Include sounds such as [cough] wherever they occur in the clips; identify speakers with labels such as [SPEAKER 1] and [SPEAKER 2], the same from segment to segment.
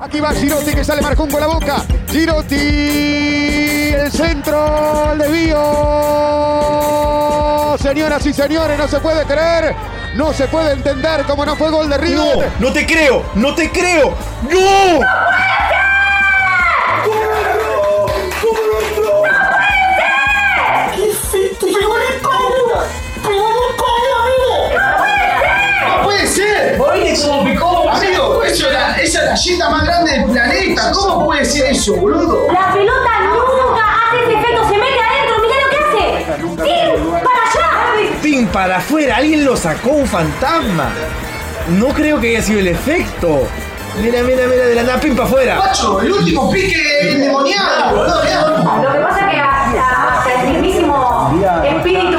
[SPEAKER 1] Aquí va Girotti que sale Marcón con la boca. Girotti, el centro, el desvío. Señoras y señores, no se puede creer. No se puede entender cómo no fue gol de River.
[SPEAKER 2] No, no te creo, no te creo. ¡No!
[SPEAKER 3] ¡No puede ser! Amigo, eso era, esa es la galleta más grande del planeta. ¿Cómo puede ser eso, boludo?
[SPEAKER 4] La pelota nunca hace ese efecto, se mete adentro, mira lo que hace. ¡Tim! ¡Para allá!
[SPEAKER 2] ¡Pin para afuera! Alguien lo sacó, un fantasma. No creo que haya sido el efecto. Mira, mira, mira, de la nada, pin para afuera.
[SPEAKER 3] Macho, el último pique endemoniado, boludo. mirá.
[SPEAKER 4] Lo que pasa es que hasta, hasta el mismísimo espíritu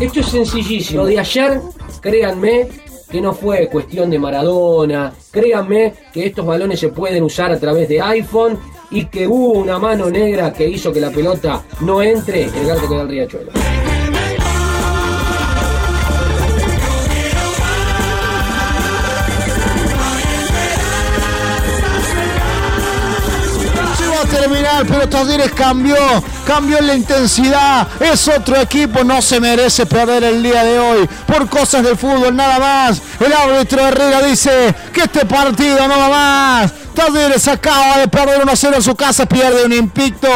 [SPEAKER 5] Esto es sencillísimo. Lo de ayer, créanme que no fue cuestión de Maradona. Créanme que estos balones se pueden usar a través de iPhone y que hubo una mano negra que hizo que la pelota no entre en el gato que da el riachuelo.
[SPEAKER 6] Terminar, pero Talleres cambió, cambió la intensidad. Es otro equipo, no se merece perder el día de hoy por cosas del fútbol, nada más. El árbitro Herrera dice que este partido no va más. Talleres acaba de perder 1-0 en su casa, pierde un invicto,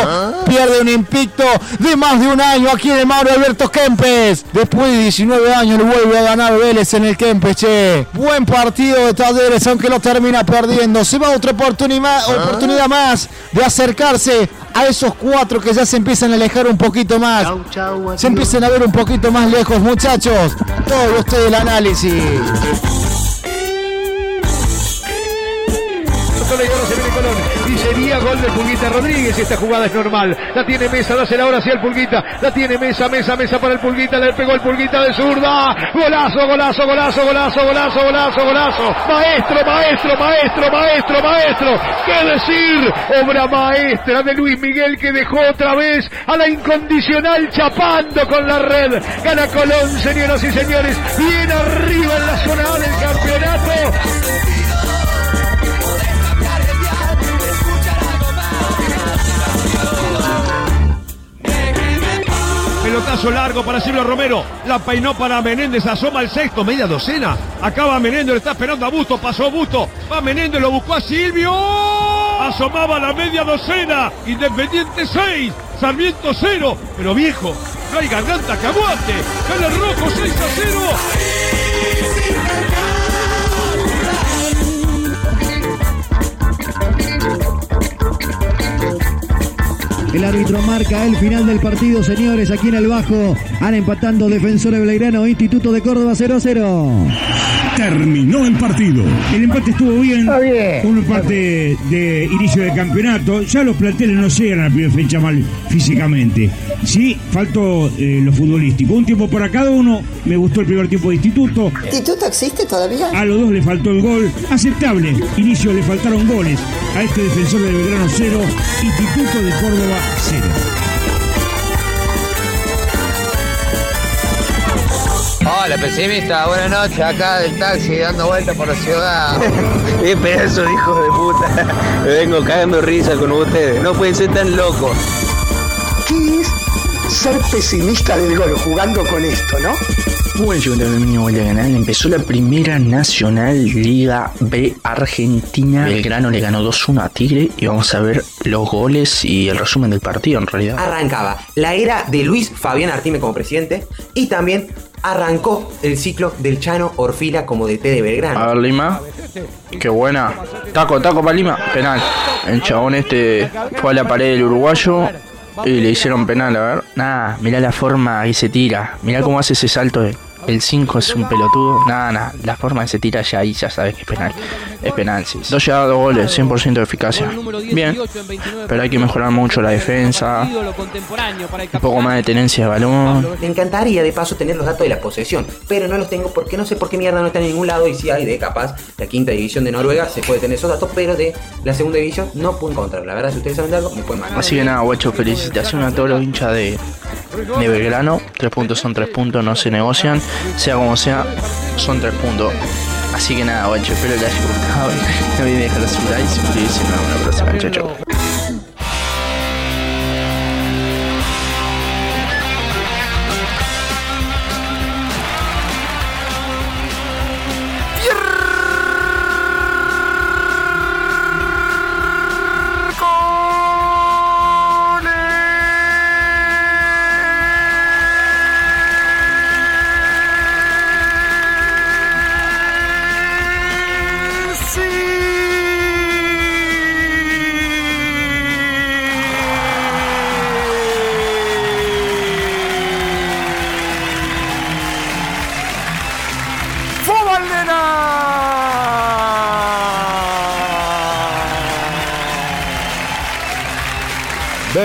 [SPEAKER 6] pierde un invicto de más de un año aquí en el Mauro Alberto Kempes. Después de 19 años le vuelve a ganar Vélez en el Kempes, che. Buen partido de Talleres, aunque lo termina perdiendo. Se va otra oportunidad, oportunidad más de acercarse a esos cuatro que ya se empiezan a alejar un poquito más. Se empiezan a ver un poquito más lejos, muchachos. Todo usted el análisis.
[SPEAKER 1] Y sería gol de Pulguita Rodríguez. Esta jugada es normal. La tiene Mesa, dásela ahora hacia el Pulguita. La tiene Mesa, Mesa, Mesa para el Pulguita. Le pegó el Pulguita de zurda. Golazo, golazo, golazo, golazo, golazo, golazo, golazo. Maestro, maestro, maestro, maestro, maestro. ¿Qué decir? Obra maestra de Luis Miguel que dejó otra vez a la incondicional chapando con la red. Gana Colón, señoras y señores. Bien arriba en la zona del campeonato.
[SPEAKER 7] Pelotazo largo para Silvio Romero. La peinó para Menéndez. Asoma el sexto. Media docena. Acaba Menéndez. Le está esperando a Busto. Pasó Busto. Va Menéndez. Lo buscó a Silvio. Asomaba la media docena. Independiente 6. Sarmiento 0. Pero viejo. No hay garganta que aguante. Gana el rojo 6 a 0.
[SPEAKER 8] El árbitro marca el final del partido, señores, aquí en el Bajo. Han empatando Defensores Belgrano, Instituto de Córdoba 0 a 0.
[SPEAKER 9] Terminó el partido. El empate estuvo bien.
[SPEAKER 6] Está bien.
[SPEAKER 9] Un empate de inicio de campeonato. Ya los planteles no llegan a la primera fecha mal físicamente. Sí, faltó eh, lo futbolístico. Un tiempo para cada uno. Me gustó el primer tiempo de instituto.
[SPEAKER 10] ¿Instituto existe todavía?
[SPEAKER 9] A los dos le faltó el gol. Aceptable. Inicio le faltaron goles. A este defensor de Belgrano 0. Instituto de Córdoba 0.
[SPEAKER 11] Hola pesimista, buenas noches, acá del taxi dando vueltas por la ciudad. [laughs] Qué pedazo de hijos de puta. Me vengo cagando risa con ustedes. No pueden ser tan locos.
[SPEAKER 10] ¿Qué es ser pesimista del gol jugando con esto, no?
[SPEAKER 12] Buen segundo dominio vuelta a ganar. Empezó la primera Nacional Liga B Argentina. Belgrano le ganó 2-1 a Tigre y vamos a ver los goles y el resumen del partido en realidad.
[SPEAKER 13] Arrancaba la era de Luis Fabián Artime como presidente y también arrancó el ciclo del Chano Orfila como DT de Belgrano.
[SPEAKER 12] A ver, Lima. Qué buena. Taco, taco para Lima. Penal. El chabón este fue a la pared del uruguayo y le hicieron penal, a ver. Nah, mirá la forma que se tira. Mirá cómo hace ese salto. de- El 5 es un pelotudo. Nada, nada. La forma que se tira ya ahí ya sabes que es penal. Es penal, sí. Dos llegadas, dos goles, 100% de eficacia. Bien, pero hay que mejorar mucho la defensa, un poco más de tenencia de balón.
[SPEAKER 13] Me encantaría de paso tener los datos de la posesión, pero no los tengo porque no sé por qué mierda no están en ningún lado y si hay de capaz la quinta división de Noruega se puede tener esos datos, pero de la segunda división no puedo encontrar. La verdad, si ustedes saben de algo, me pueden mandar.
[SPEAKER 12] Así que nada, guacho, felicitaciones a todos los hinchas de, de Belgrano. Tres puntos son tres puntos, no se negocian. Sea como sea, son tres puntos. Así que nada, guacho, espero que les haya gustado. [laughs] No olviden dejar su like y suscribirse. Nos vemos la próxima. Chau.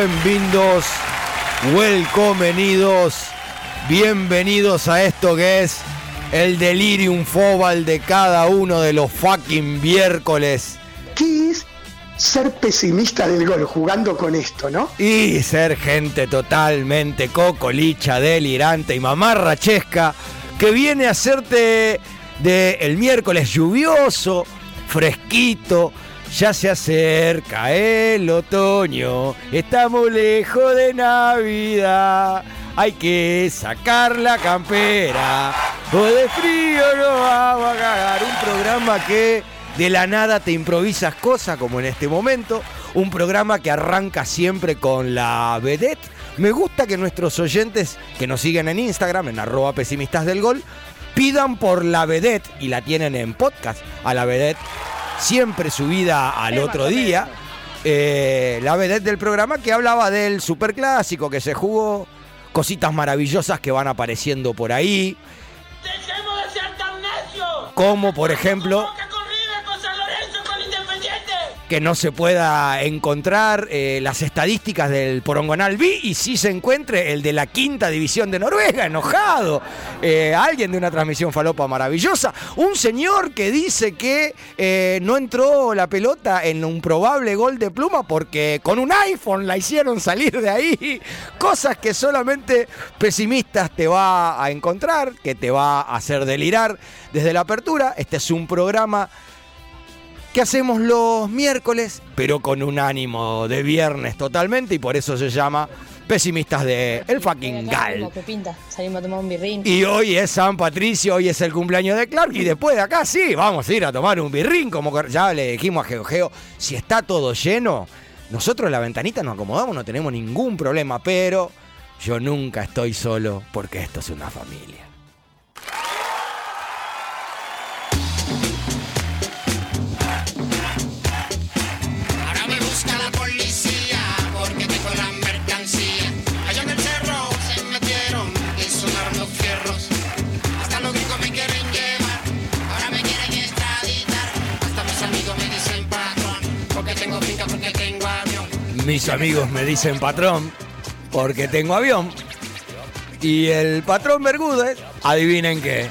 [SPEAKER 14] Bienvenidos, welcomenidos, bienvenidos a esto que es el delirium fobal de cada uno de los fucking miércoles.
[SPEAKER 10] ¿Qué es ser pesimista del gol jugando con esto, no?
[SPEAKER 14] Y ser gente totalmente cocolicha, delirante y mamarrachesca que viene a hacerte de el miércoles lluvioso, fresquito, ya se acerca el otoño, estamos lejos de Navidad. Hay que sacar la campera, o de frío no vamos a cagar. Un programa que de la nada te improvisas cosas, como en este momento. Un programa que arranca siempre con la vedette. Me gusta que nuestros oyentes que nos siguen en Instagram, en arroba pesimistas del gol, pidan por la vedette y la tienen en podcast a la vedette siempre subida al otro día. eh, la vedette del programa que hablaba del superclásico que se jugó, cositas maravillosas que van apareciendo por ahí. Como por ejemplo que no se pueda encontrar eh, las estadísticas del Porongonal B y sí se encuentre el de la quinta división de Noruega, enojado. Eh, alguien de una transmisión falopa maravillosa. Un señor que dice que eh, no entró la pelota en un probable gol de pluma porque con un iPhone la hicieron salir de ahí. Cosas que solamente pesimistas te va a encontrar, que te va a hacer delirar desde la apertura. Este es un programa que hacemos los miércoles, pero con un ánimo de viernes totalmente y por eso se llama Pesimistas de El Fucking Gal.
[SPEAKER 15] pinta, salimos a tomar un birrín.
[SPEAKER 14] Y hoy es San Patricio, hoy es el cumpleaños de Clark y después de acá sí, vamos a ir a tomar un birrín, como ya le dijimos a Geo Geo, si está todo lleno, nosotros en la ventanita nos acomodamos, no tenemos ningún problema, pero yo nunca estoy solo porque esto es una familia.
[SPEAKER 16] Mis amigos me dicen patrón porque tengo avión.
[SPEAKER 14] Y el patrón Bermúdez, adivinen qué.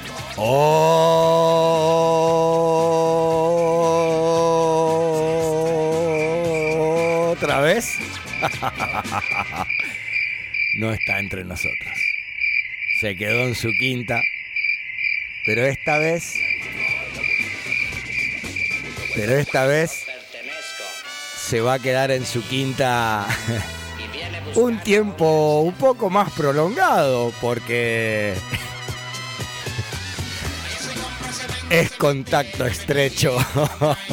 [SPEAKER 14] ¿Otra vez? [laughs] no está entre nosotros. Se quedó en su quinta. Pero esta vez... Pero esta vez se va a quedar en su quinta un tiempo un poco más prolongado porque es contacto estrecho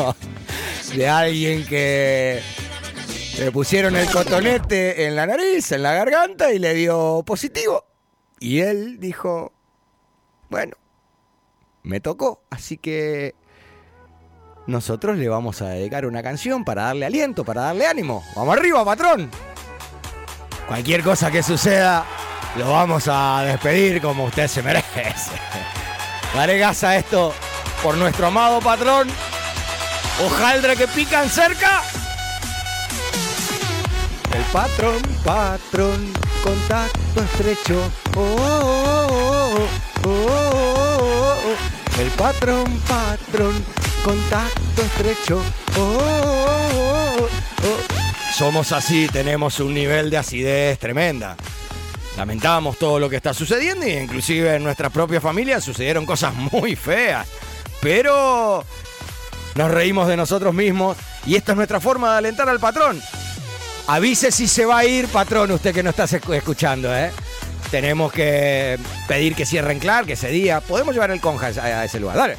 [SPEAKER 14] [laughs] de alguien que le pusieron el cotonete en la nariz, en la garganta y le dio positivo. Y él dijo, bueno, me tocó, así que nosotros le vamos a dedicar una canción para darle aliento, para darle ánimo. Vamos arriba, patrón. Cualquier cosa que suceda, lo vamos a despedir como usted se merece. [laughs] Daré gas a esto por nuestro amado patrón. Hojaldra que pican cerca. El patrón, patrón, contacto estrecho. Oh, oh, oh, oh, oh, oh. El patrón, patrón, contacto estrecho. Oh, oh, oh, oh. Somos así, tenemos un nivel de acidez tremenda. Lamentamos todo lo que está sucediendo y inclusive en nuestra propia familia sucedieron cosas muy feas. Pero nos reímos de nosotros mismos y esta es nuestra forma de alentar al patrón. Avise si se va a ir, patrón, usted que no está escu- escuchando, ¿eh? Tenemos que pedir que cierren Clark ese día. Podemos llevar el conja a ese lugar. Dale.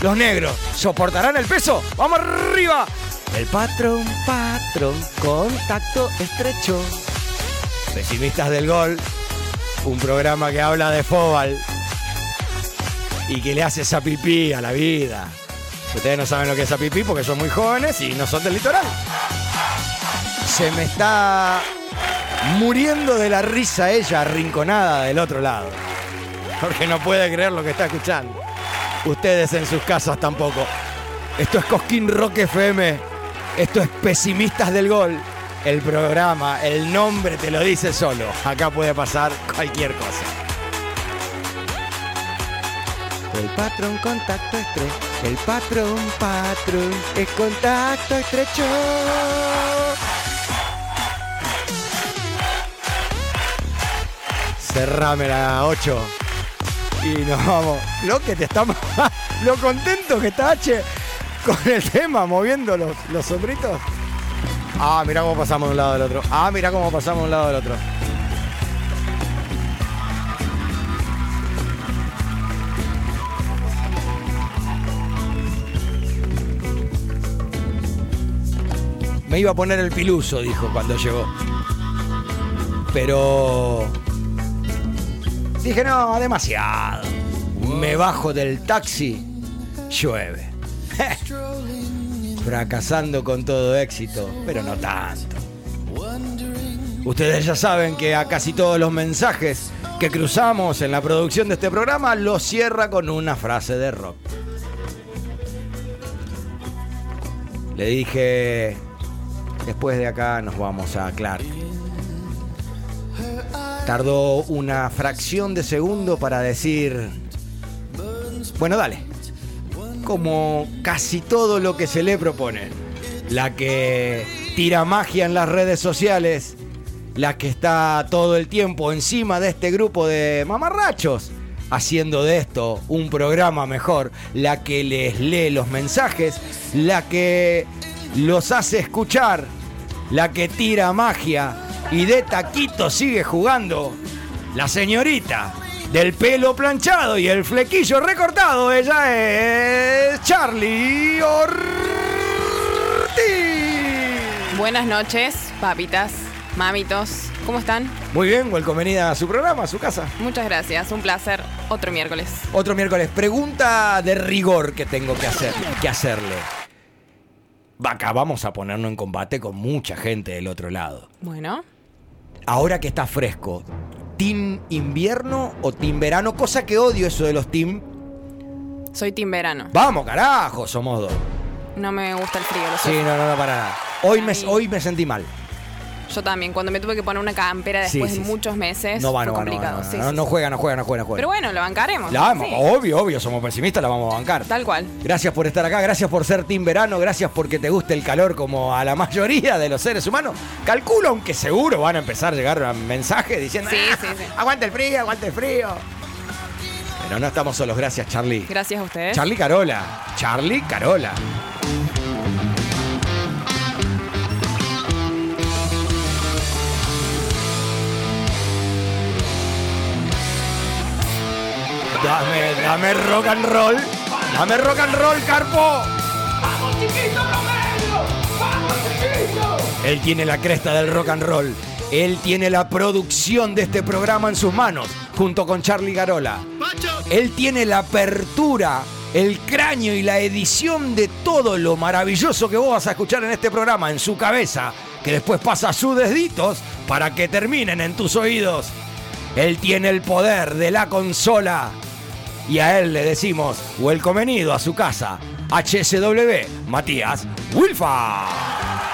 [SPEAKER 14] Los negros, ¿soportarán el peso? ¡Vamos arriba! El patrón, patrón, contacto estrecho. Pesimistas del gol, un programa que habla de fútbol y que le hace esa pipí a la vida. Ustedes no saben lo que es esa pipí porque son muy jóvenes y no son del litoral. Se me está muriendo de la risa ella arrinconada del otro lado. Porque no puede creer lo que está escuchando. Ustedes en sus casas tampoco. Esto es Cosquín Rock FM. Esto es Pesimistas del Gol. El programa, el nombre te lo dice solo. Acá puede pasar cualquier cosa. El patrón contacto estrecho. El patrón, patrón, es contacto estrecho. Cerrame la 8. Y nos vamos. Lo que te estamos. [laughs] Lo contento que está H con el tema, moviendo los, los sombritos. Ah, mira cómo pasamos de un lado al otro. Ah, mira cómo pasamos de un lado al otro. Me iba a poner el piluso, dijo cuando llegó. Pero... Dije, no, demasiado. Me bajo del taxi, llueve. [laughs] Fracasando con todo éxito, pero no tanto. Ustedes ya saben que a casi todos los mensajes que cruzamos en la producción de este programa los cierra con una frase de rock. Le dije, después de acá nos vamos a Clark. Tardó una fracción de segundo para decir, bueno, dale. Como casi todo lo que se le propone. La que tira magia en las redes sociales, la que está todo el tiempo encima de este grupo de mamarrachos, haciendo de esto un programa mejor, la que les lee los mensajes, la que los hace escuchar, la que tira magia y de taquito sigue jugando, la señorita del pelo planchado y el flequillo recortado, ella es Charlie Ortiz.
[SPEAKER 17] Buenas noches, papitas, mamitos. ¿Cómo están?
[SPEAKER 14] Muy bien, bienvenida a su programa, a su casa.
[SPEAKER 17] Muchas gracias, un placer. Otro miércoles.
[SPEAKER 14] Otro miércoles. Pregunta de rigor que tengo que, hacer, que hacerle. Acá vamos a ponernos en combate con mucha gente del otro lado.
[SPEAKER 17] Bueno,
[SPEAKER 14] Ahora que está fresco, ¿team invierno o team verano? Cosa que odio eso de los team.
[SPEAKER 17] soy Team Verano.
[SPEAKER 14] Vamos, carajo, somos dos.
[SPEAKER 17] No me gusta el frío, lo sé.
[SPEAKER 14] Sí, no, no, no, para nada. Hoy me, hoy me sentí mal.
[SPEAKER 17] Yo también, cuando me tuve que poner una campera después
[SPEAKER 14] sí,
[SPEAKER 17] de muchos meses,
[SPEAKER 14] No va,
[SPEAKER 17] fue
[SPEAKER 14] no
[SPEAKER 17] complicado.
[SPEAKER 14] no no, no juega, no juega, no juega, no juega.
[SPEAKER 17] Pero bueno, lo bancaremos.
[SPEAKER 14] La-. Obvio, obvio, somos pesimistas, la vamos a bancar.
[SPEAKER 17] Tal cual.
[SPEAKER 14] Gracias por estar acá, gracias por ser Team Verano, gracias porque te guste el calor como a la mayoría de los seres humanos. Calculo, aunque seguro van a empezar a llegar mensajes diciendo,
[SPEAKER 17] Sí,
[SPEAKER 14] "Ah,
[SPEAKER 17] sí, sí.
[SPEAKER 14] aguante el frío, aguante el frío. Pero no estamos solos, gracias Charlie.
[SPEAKER 17] Gracias a ustedes.
[SPEAKER 14] Charlie Carola, Charlie Carola. Dame, dame rock and roll. Dame rock and roll, Carpo. Él tiene la cresta del rock and roll. Él tiene la producción de este programa en sus manos, junto con Charlie Garola. Él tiene la apertura, el cráneo y la edición de todo lo maravilloso que vos vas a escuchar en este programa en su cabeza, que después pasa a sus deditos para que terminen en tus oídos. Él tiene el poder de la consola. Y a él le decimos, welcomenido a su casa, HSW, Matías Wilfa.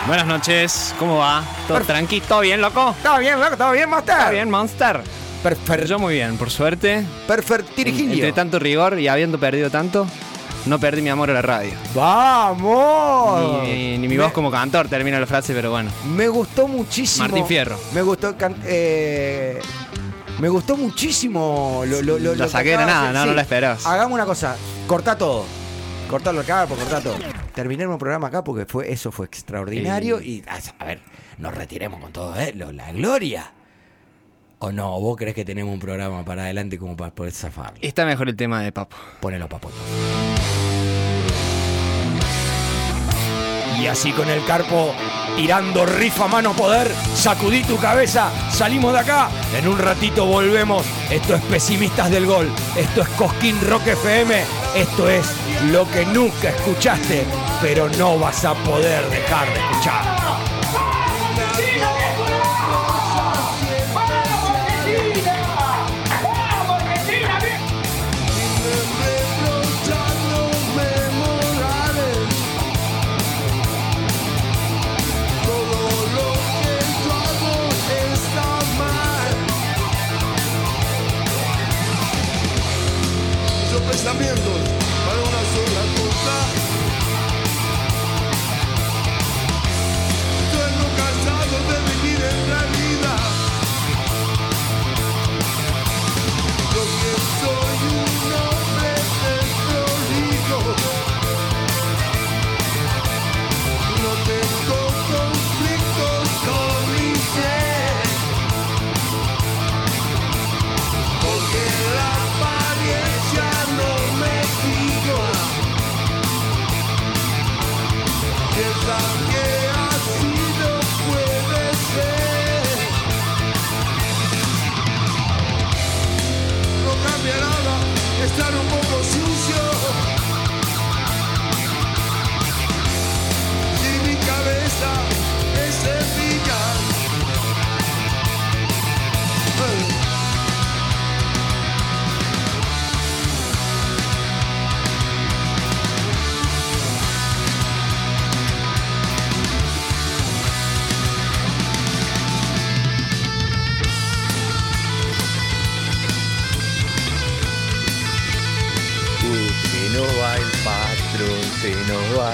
[SPEAKER 18] Buenas noches, ¿cómo va? ¿Todo tranqui? ¿Todo bien, loco?
[SPEAKER 14] ¿Todo bien, loco? ¿Todo bien, Monster?
[SPEAKER 18] ¿Todo bien, Monster?
[SPEAKER 14] Perfecto.
[SPEAKER 18] Yo muy bien, por suerte.
[SPEAKER 14] Perfecto,
[SPEAKER 18] Entre tanto rigor y habiendo perdido tanto, no perdí mi amor a la radio.
[SPEAKER 14] ¡Vamos!
[SPEAKER 18] Ni, ni mi
[SPEAKER 14] Me-
[SPEAKER 18] voz como cantor termina la frase, pero bueno.
[SPEAKER 14] Me gustó muchísimo.
[SPEAKER 18] Martín Fierro.
[SPEAKER 14] Me gustó. eh, me gustó muchísimo lo, lo, lo- lo que
[SPEAKER 18] saqué de nada, no, no la esperabas.
[SPEAKER 14] Hagamos una cosa. Corta todo. Cortalo acá, por cortar todo. Terminemos el programa acá porque fue, eso fue extraordinario. Y a ver, nos retiremos con todo, ¿eh? Lo- la gloria. ¿O no? ¿Vos crees que tenemos un programa para adelante como para poder zafar?
[SPEAKER 18] Está mejor el tema de Papo.
[SPEAKER 14] Ponelo, Papo. Y así con el carpo tirando rifa mano poder, sacudí tu cabeza, salimos de acá, en un ratito volvemos. Esto es Pesimistas del Gol, esto es Cosquín Rock FM, esto es lo que nunca escuchaste, pero no vas a poder dejar de escuchar.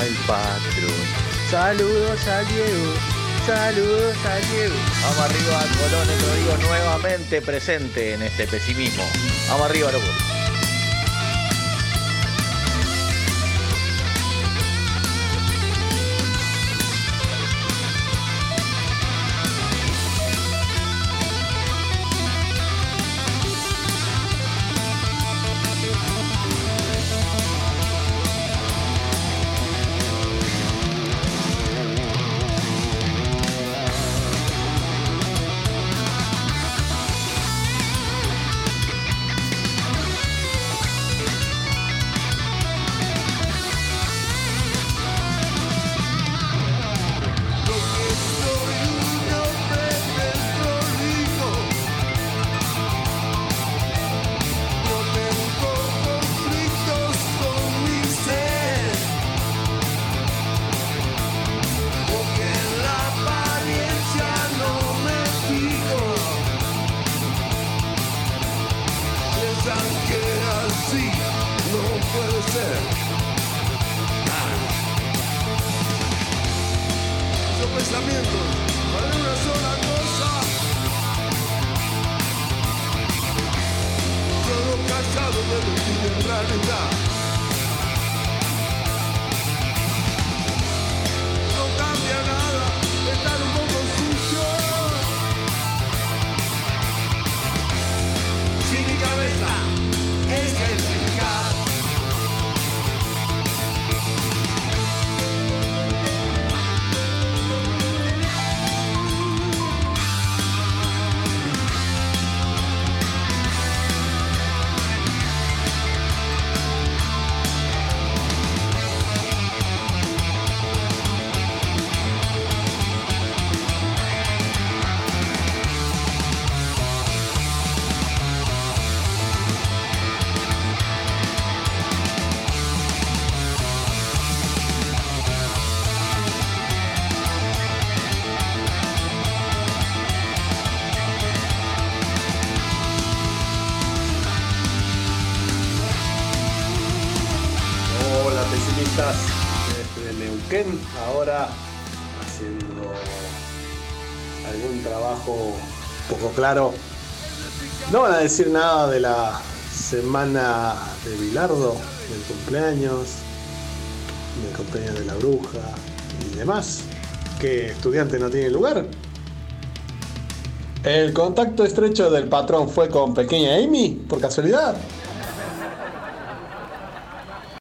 [SPEAKER 11] El patrón. Saludos a Diego, saludos a Diego. Vamos arriba, Colón, te digo nuevamente presente en este pesimismo. Vamos arriba, loco.
[SPEAKER 19] Ahora haciendo algún trabajo poco claro. No van a decir nada de la semana de Bilardo, del cumpleaños, del cumpleaños de la bruja y demás. ¿Que estudiante no tiene lugar? ¿El contacto estrecho del patrón fue con pequeña Amy, por casualidad?